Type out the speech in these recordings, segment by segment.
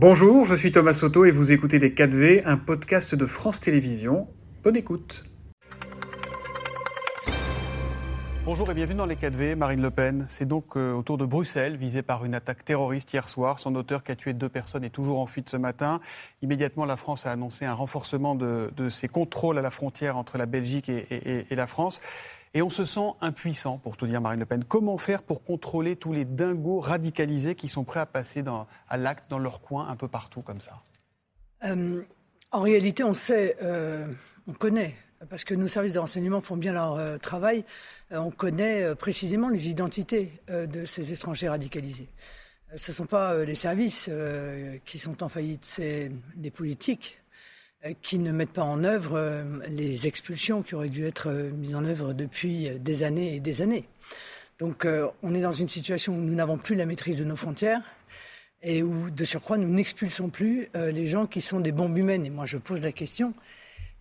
Bonjour, je suis Thomas Soto et vous écoutez Les 4V, un podcast de France Télévisions. Bonne écoute. Bonjour et bienvenue dans les 4V. Marine Le Pen, c'est donc euh, autour de Bruxelles, visée par une attaque terroriste hier soir. Son auteur qui a tué deux personnes est toujours en fuite ce matin. Immédiatement, la France a annoncé un renforcement de, ses contrôles à la frontière entre la Belgique et la France. Et on se sent impuissant, pour tout dire, Marine Le Pen. Comment faire pour contrôler tous les dingos radicalisés qui sont prêts à passer à l'acte dans leur coin un peu partout comme ça? Euh, En réalité, on sait, euh, on connaît, parce que nos services de renseignement font bien leur euh, travail, on connaît précisément les identités de ces étrangers radicalisés. Ce ne sont pas les services qui sont en faillite, c'est les politiques qui ne mettent pas en œuvre euh, les expulsions qui auraient dû être euh, mises en œuvre depuis des années et des années. Donc on est dans une situation où nous n'avons plus la maîtrise de nos frontières et où, de surcroît, nous n'expulsons plus les gens qui sont des bombes humaines. Et moi, je pose la question,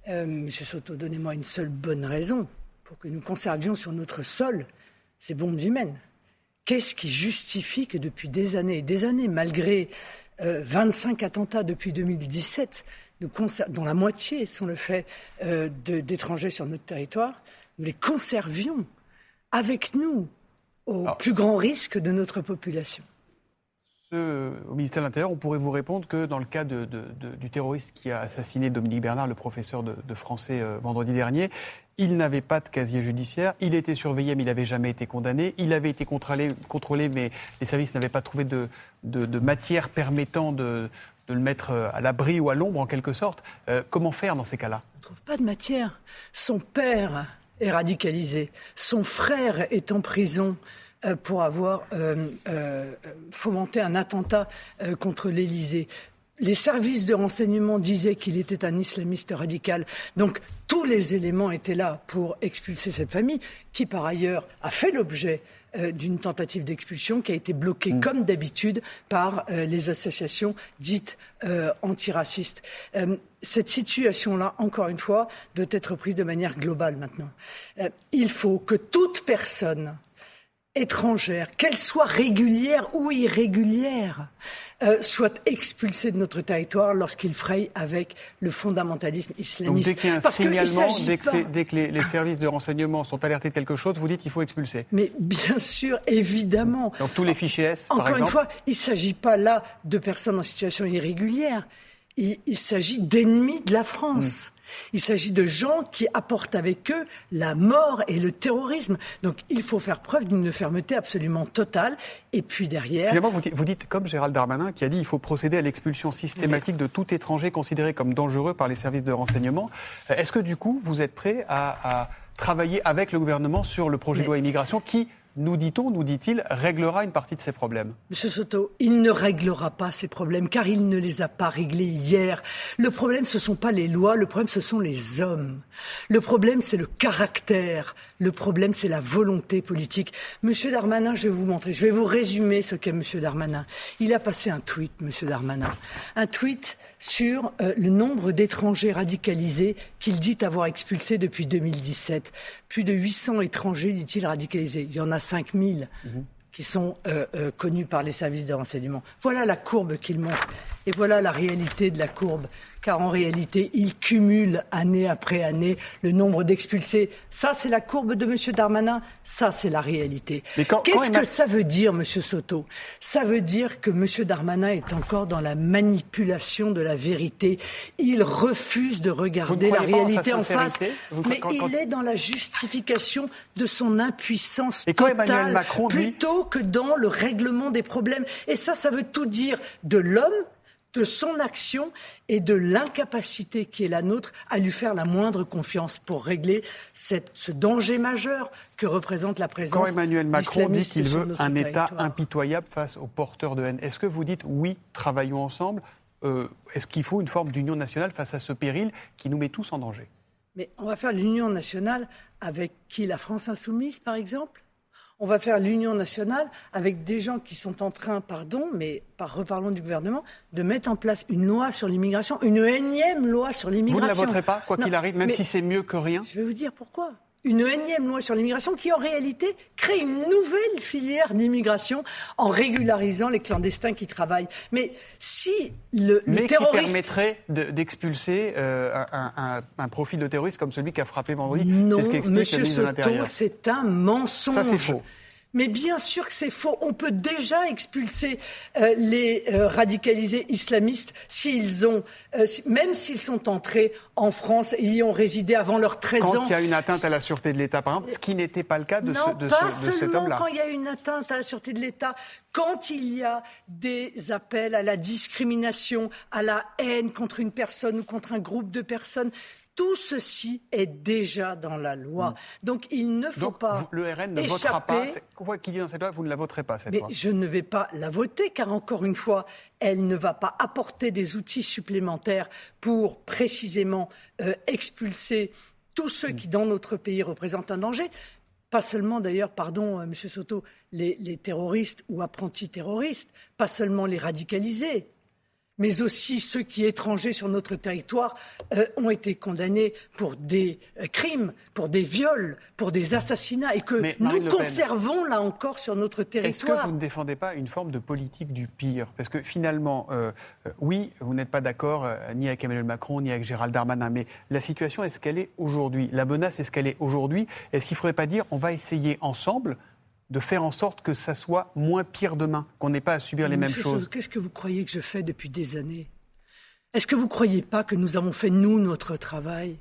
Monsieur Soto, donnez-moi une seule bonne raison pour que nous conservions sur notre sol ces bombes humaines. Qu'est-ce qui justifie que depuis des années et des années, malgré 25 attentats depuis 2017, dont la moitié sont le fait euh, d'étrangers sur notre territoire, nous les conservions avec nous au plus grand risque de notre population. au ministère de l'Intérieur, on pourrait vous répondre que dans le cas du terroriste qui a assassiné Dominique Bernard, le professeur de, français euh, vendredi dernier, il n'avait pas de casier judiciaire, il était surveillé mais il n'avait jamais été condamné, il avait été contrôlé, contrôlé mais les services n'avaient pas trouvé de, de matière permettant de, de le mettre euh, à l'abri ou à l'ombre en quelque sorte. Euh, comment faire dans ces cas-là? On ne trouve pas de matière. Son père est radicalisé. Son frère est en prison euh, pour avoir fomenté un attentat contre l'Élysée les services de renseignement disaient qu'il était un islamiste radical. Donc tous les éléments étaient là pour expulser cette famille, qui par ailleurs a fait l'objet euh, d'une tentative d'expulsion qui a été bloquée mm. comme d'habitude par euh, les associations dites euh, antiracistes. cette situation-là, encore une fois, doit être prise de manière globale maintenant. il faut que toute personne étrangère, qu'elle soit régulière ou irrégulière, euh, soit expulsée de notre territoire lorsqu'il fraye avec le fondamentalisme islamiste. Donc dès qu'il y a un signalement, dès, que, les, services de renseignement sont alertés de quelque chose, vous dites qu'il faut expulser Mais bien sûr, évidemment. Donc tous les fichiers S, Encore par une fois, il ne s'agit pas là de personnes en situation irrégulière. Il, il s'agit d'ennemis de la France. Hmm. Il s'agit de gens qui apportent avec eux la mort et le terrorisme. Donc il faut faire preuve d'une fermeté absolument totale. Et puis derrière. Finalement, vous dites, comme Gérald Darmanin qui a dit qu'il faut procéder à l'expulsion systématique de tout étranger considéré comme dangereux par les services de renseignement. Est-ce que du coup, vous êtes prêt à, travailler avec le gouvernement sur le projet de loi immigration qui nous dit-on, nous dit-il, réglera une partie de ces problèmes Monsieur Soto, il ne réglera pas ces problèmes car il ne les a pas réglés hier. Le problème, ce ne sont pas les lois, le problème, ce sont les hommes. Le problème, c'est le caractère. Le problème, c'est la volonté politique. Monsieur Darmanin, je vais vous montrer, je vais vous résumer ce qu'est Monsieur Darmanin. Il a passé un tweet, Monsieur Darmanin. Un tweet sur euh, le nombre d'étrangers radicalisés qu'il dit avoir expulsés depuis 2017. Plus de 800 étrangers, dit-il, radicalisés. Il y en a 5000 mhm. qui sont euh, euh, connus par les services de renseignement. Voilà la courbe qu'il montre. Et voilà la réalité de la courbe car en réalité, il cumule année après année le nombre d'expulsés. Ça, c'est la courbe de M. Darmanin, ça, c'est la réalité. Qu'est-ce que ça veut dire, M. Soto? Ça veut dire que M. Darmanin est encore dans la manipulation de la vérité. Il refuse de regarder la réalité en face, mais il est dans la justification de son impuissance totale, plutôt que dans le règlement des problèmes. Et ça, ça veut tout dire de l'homme de son action et de l'incapacité qui est la nôtre à lui faire la moindre confiance pour régler ce danger majeur que représente la présence. Quand Emmanuel Macron dit qu'il veut un État impitoyable face aux porteurs de haine, est-ce que vous dites oui, travaillons ensemble euh, Est-ce qu'il faut une forme d'union nationale face à ce péril qui nous met tous en danger? Mais on va faire l'union nationale avec qui? La France insoumise, par exemple? On va faire l'union nationale avec des gens qui sont en train, pardon, mais par reparlons du gouvernement, de mettre en place une loi sur l'immigration, une énième loi sur l'immigration. Vous ne la voterez pas, quoi qu'il arrive, même si c'est mieux que rien? Je vais vous dire pourquoi. Une énième loi sur l'immigration qui, en réalité, crée une nouvelle filière d'immigration en régularisant les clandestins qui travaillent. Mais si le, le Mais terroriste... qui permettrait d'expulser euh, un, un, profil de terroriste comme celui qui a frappé vendredi? Non, ce Monsieur Soto, c'est un mensonge. Ça, c'est faux. Mais bien sûr que c'est faux. On peut déjà expulser euh, les euh, radicalisés islamistes s'ils ont, euh, même s'ils sont entrés en France et y ont résidé avant leurs 13 ans. Quand il y a une atteinte à la sûreté de l'État, par exemple, ce qui n'était pas le cas de, non, ce, de, pas ce, de cet homme-là. quand il y a une atteinte à la sûreté de l'État, quand il y a des appels à la discrimination, à la haine contre une personne ou contre un groupe de personnes, tout ceci est déjà dans la loi. Mm. Donc il ne faut Donc, pas. Le RN ne échapper. votera pas. Quoi qu'il dans cette loi, vous ne la voterez pas cette Mais loi. je ne vais pas la voter car encore une fois, elle ne va pas apporter des outils supplémentaires pour précisément euh, expulser tous ceux qui dans notre pays représentent un danger. Pas seulement d'ailleurs, pardon, euh, Monsieur Soto, les, les terroristes ou apprentis terroristes, pas seulement les radicalisés mais aussi ceux qui, étrangers sur notre territoire, euh, ont été condamnés pour des euh, crimes, pour des viols, pour des assassinats, et que Mais, nous conservons là encore sur notre Est-ce territoire. que vous ne défendez pas une forme de politique du pire? Parce que finalement, euh, oui, vous n'êtes pas d'accord ni avec Emmanuel Macron, ni avec Gérald Darmanin, mais la situation, est-ce qu'elle est aujourd'hui. La menace, est-ce qu'elle est aujourd'hui. Est-ce qu'il ne faudrait pas dire, on va essayer ensemble de faire en sorte que ça soit moins pire demain, qu'on n'ait pas à subir les mêmes choses Qu'est-ce que vous croyez que je fais depuis des années? Est-ce que vous ne croyez pas que nous avons fait, nous, notre travail?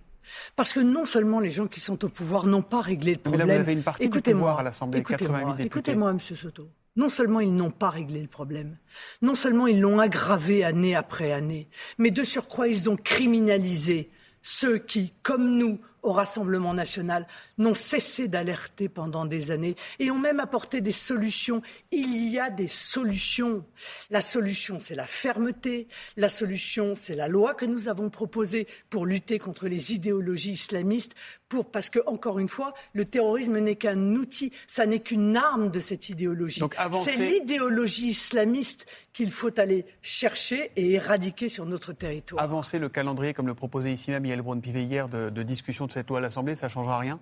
Parce que non seulement les gens qui sont au pouvoir n'ont pas réglé le Mais là, problème. vous avez une partie du Écoutez-moi, pouvoir à l'Assemblée, écoutez-moi, 88 députés. écoutez-moi, Monsieur Soto. Non seulement ils n'ont pas réglé le problème, non seulement ils l'ont aggravé année après année, mais de surcroît ils ont criminalisé ceux qui, comme nous, au Rassemblement national, n'ont cessé d'alerter pendant des années et ont même apporté des solutions. Il y a des solutions. La solution, c'est la fermeté. La solution, c'est la loi que nous avons proposée pour lutter contre les idéologies islamistes. Pour, parce que, encore une fois, le terrorisme n'est qu'un outil, ça n'est qu'une arme de cette idéologie. C'est l'idéologie islamiste qu'il faut aller chercher et éradiquer sur notre territoire. Avancer le calendrier, comme le proposait ici même Yael Braun-Pivet hier, de, de discussion de cette loi à l'Assemblée, ça ne changera rien?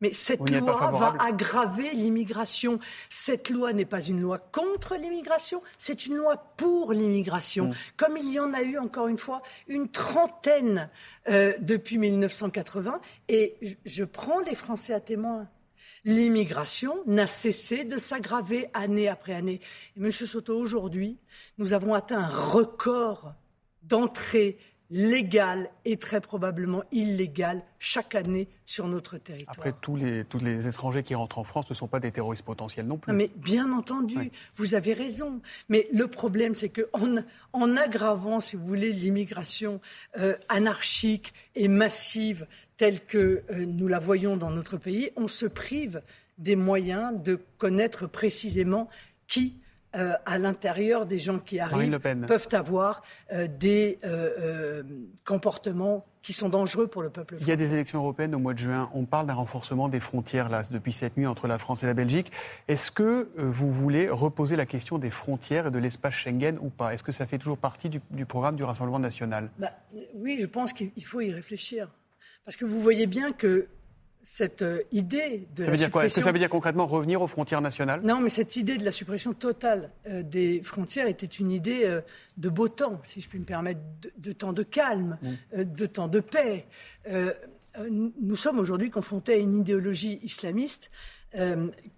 Mais cette loi va aggraver l'immigration. Cette loi n'est pas une loi contre l'immigration, c'est une loi pour l'immigration. Mm. Comme il y en a eu, encore une fois, une trentaine euh, depuis 1980. Et je- je prends les Français à témoin. L'immigration n'a cessé de s'aggraver année après année. Et Monsieur Soto, aujourd'hui, nous avons atteint un record d'entrée légale et très probablement illégale chaque année sur notre territoire. Après, tous les, tous les étrangers qui rentrent en France ne sont pas des terroristes potentiels non plus. Non, mais bien entendu, Oui. vous avez raison. Mais le problème, c'est qu'en en aggravant, si vous voulez, l'immigration euh, anarchique et massive telle que euh, nous la voyons dans notre pays, on se prive des moyens de connaître précisément qui, euh, à l'intérieur des gens qui arrivent, peuvent avoir euh, des euh, comportements qui sont dangereux pour le peuple Il y a français. des élections européennes au mois de juin. On parle d'un renforcement des frontières là, depuis cette nuit entre la France et la Belgique. Est-ce que vous voulez reposer la question des frontières et de l'espace Schengen ou pas? Est-ce que ça fait toujours partie du, du programme du Rassemblement national? Bah, oui, je pense qu'il il faut y réfléchir. Parce que vous voyez bien que cette euh, idée de Ça la veut dire quoi? Est-ce que suppression... ça veut dire concrètement revenir aux frontières nationales? Non, mais cette idée de la suppression totale euh, des frontières était une idée euh, de beau temps, si je puis me permettre, de, de temps de calme, euh, de temps de paix. Nous sommes aujourd'hui confrontés à une idéologie islamiste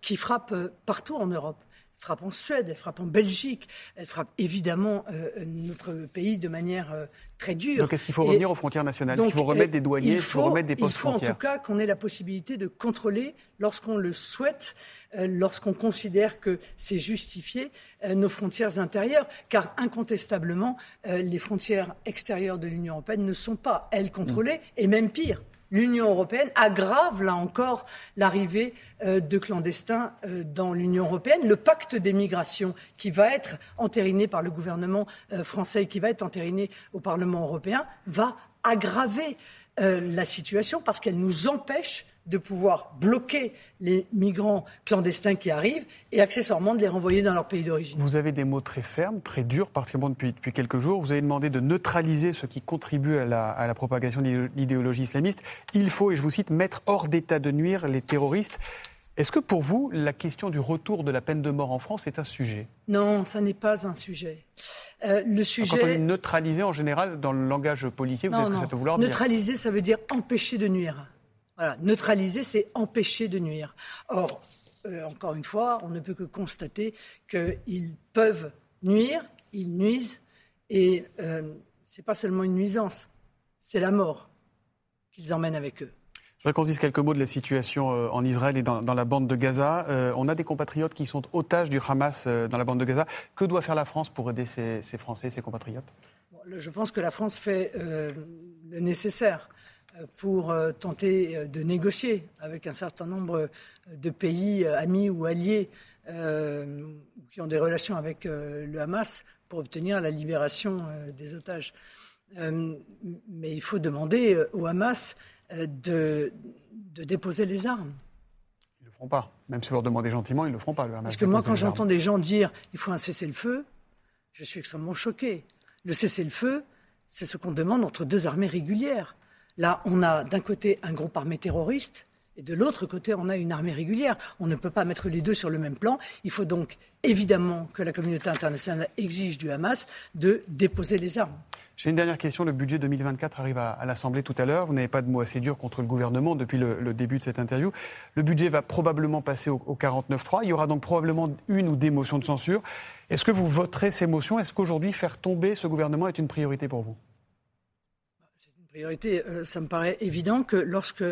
qui frappe partout en Europe. Elle frappe en Suède, elle frappe en Belgique, elle frappe évidemment euh, notre pays de manière euh, très dure. Donc est-ce qu'il faut Et- revenir aux frontières nationales donc, Il faut remettre euh, des douaniers, il il faut remettre des il postes faut en frontières. tout cas qu'on ait la possibilité de contrôler, lorsqu'on le souhaite, euh, lorsqu'on considère que c'est justifié, nos frontières intérieures. Car incontestablement, les frontières extérieures de l'Union européenne ne sont pas, elles, contrôlées, Mm. et même pire. L'Union européenne aggrave, là encore, l'arrivée euh, de clandestins euh, dans l'Union européenne. Le pacte des migrations, qui va être entériné par le gouvernement euh, français et qui va être entériné au Parlement européen, va aggraver la situation parce qu'elle nous empêche de pouvoir bloquer les migrants clandestins qui arrivent et accessoirement de les renvoyer dans leur pays d'origine. Vous avez des mots très fermes, très durs, particulièrement depuis, depuis quelques jours. Vous avez demandé de neutraliser ce qui contribue à la, à la propagation de l'idéologie islamiste. Il faut, et je vous cite, mettre hors d'état de nuire les terroristes. Est-ce que pour vous, la question du retour de la peine de mort en France est un sujet? Non, ça n'est pas un sujet. Euh, le sujet. Quand on dit neutraliser en général dans le langage policier, vous savez ce que ça peut vouloir dire? Neutraliser, ça veut dire empêcher de nuire. Voilà, neutraliser, c'est empêcher de nuire. Or, euh, encore une fois, on ne peut que constater qu'ils peuvent nuire, ils nuisent, et euh, ce n'est pas seulement une nuisance, c'est la mort qu'ils emmènent avec eux. Je voudrais qu'on dise quelques mots de la situation euh, en Israël et dans, la bande de Gaza. on a des compatriotes qui sont otages du Hamas dans la bande de Gaza. Que doit faire la France pour aider ces, Français, ces compatriotes? Je pense que la France fait le nécessaire pour euh, tenter euh, de négocier avec un certain nombre euh, de pays amis ou alliés qui ont des relations avec le Hamas pour obtenir la libération des otages. mais il faut demander au Hamas de, déposer les armes. Ils ne le feront pas. Même si vous leur demandez gentiment, ils ne le feront pas. Le Hamas Parce que moi, quand j'entends des gens dire il faut un cessez-le-feu, je suis extrêmement choqué. Le cessez-le-feu, c'est ce qu'on demande entre deux armées régulières. Là, on a d'un côté un groupe armé terroriste et de l'autre côté, on a une armée régulière. On ne peut pas mettre les deux sur le même plan. Il faut donc évidemment que la communauté internationale exige du Hamas de déposer les armes. J'ai une dernière question. Le budget 2024 arrive à, l'Assemblée tout à l'heure. Vous n'avez pas de mots assez durs contre le gouvernement depuis le, début de cette interview. Le budget va probablement passer au, au 49-3. Il y aura donc probablement une ou des motions de censure. Est-ce que vous voterez ces motions? Est-ce qu'aujourd'hui, faire tomber ce gouvernement est une priorité pour vous? Priorité, euh, ça me paraît évident que lorsque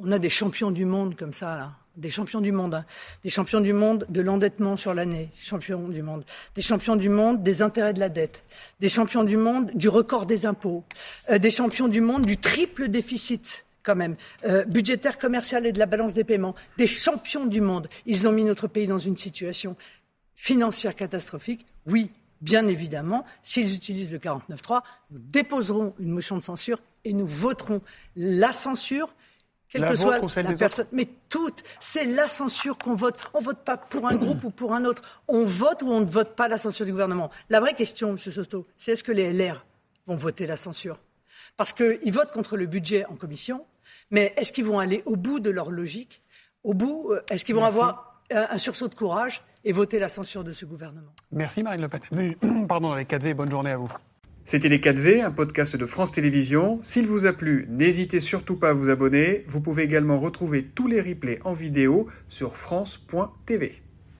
on a des champions du monde comme ça, des champions du monde, hein, des champions du monde de l'endettement sur l'année, champions du monde, des champions du monde des intérêts de la dette, des champions du monde du record des impôts, euh, des champions du monde du triple déficit quand même, euh, budgétaire, commercial et de la balance des paiements, des champions du monde. Ils ont mis notre pays dans une situation financière catastrophique. Oui, bien évidemment, s'ils utilisent le 49.3, nous déposerons une motion de censure et nous voterons la censure, quelle que soit la personne. Mais toute, c'est la censure qu'on vote. On ne vote pas pour un groupe ou pour un autre. On vote ou on ne vote pas la censure du gouvernement. La vraie question, M. Soto, c'est est-ce que les LR vont voter la censure? Parce qu'ils votent contre le budget en commission, mais est-ce qu'ils vont aller au bout de leur logique? Au bout, euh, est-ce qu'ils vont avoir un sursaut de courage et voter la censure de ce gouvernement Merci Marine Le Pen. Pardon, avec 4V, bonne journée à vous. C'était Les 4V, un podcast de France Télévisions. S'il vous a plu, n'hésitez surtout pas à vous abonner. Vous pouvez également retrouver tous les replays en vidéo sur France.tv.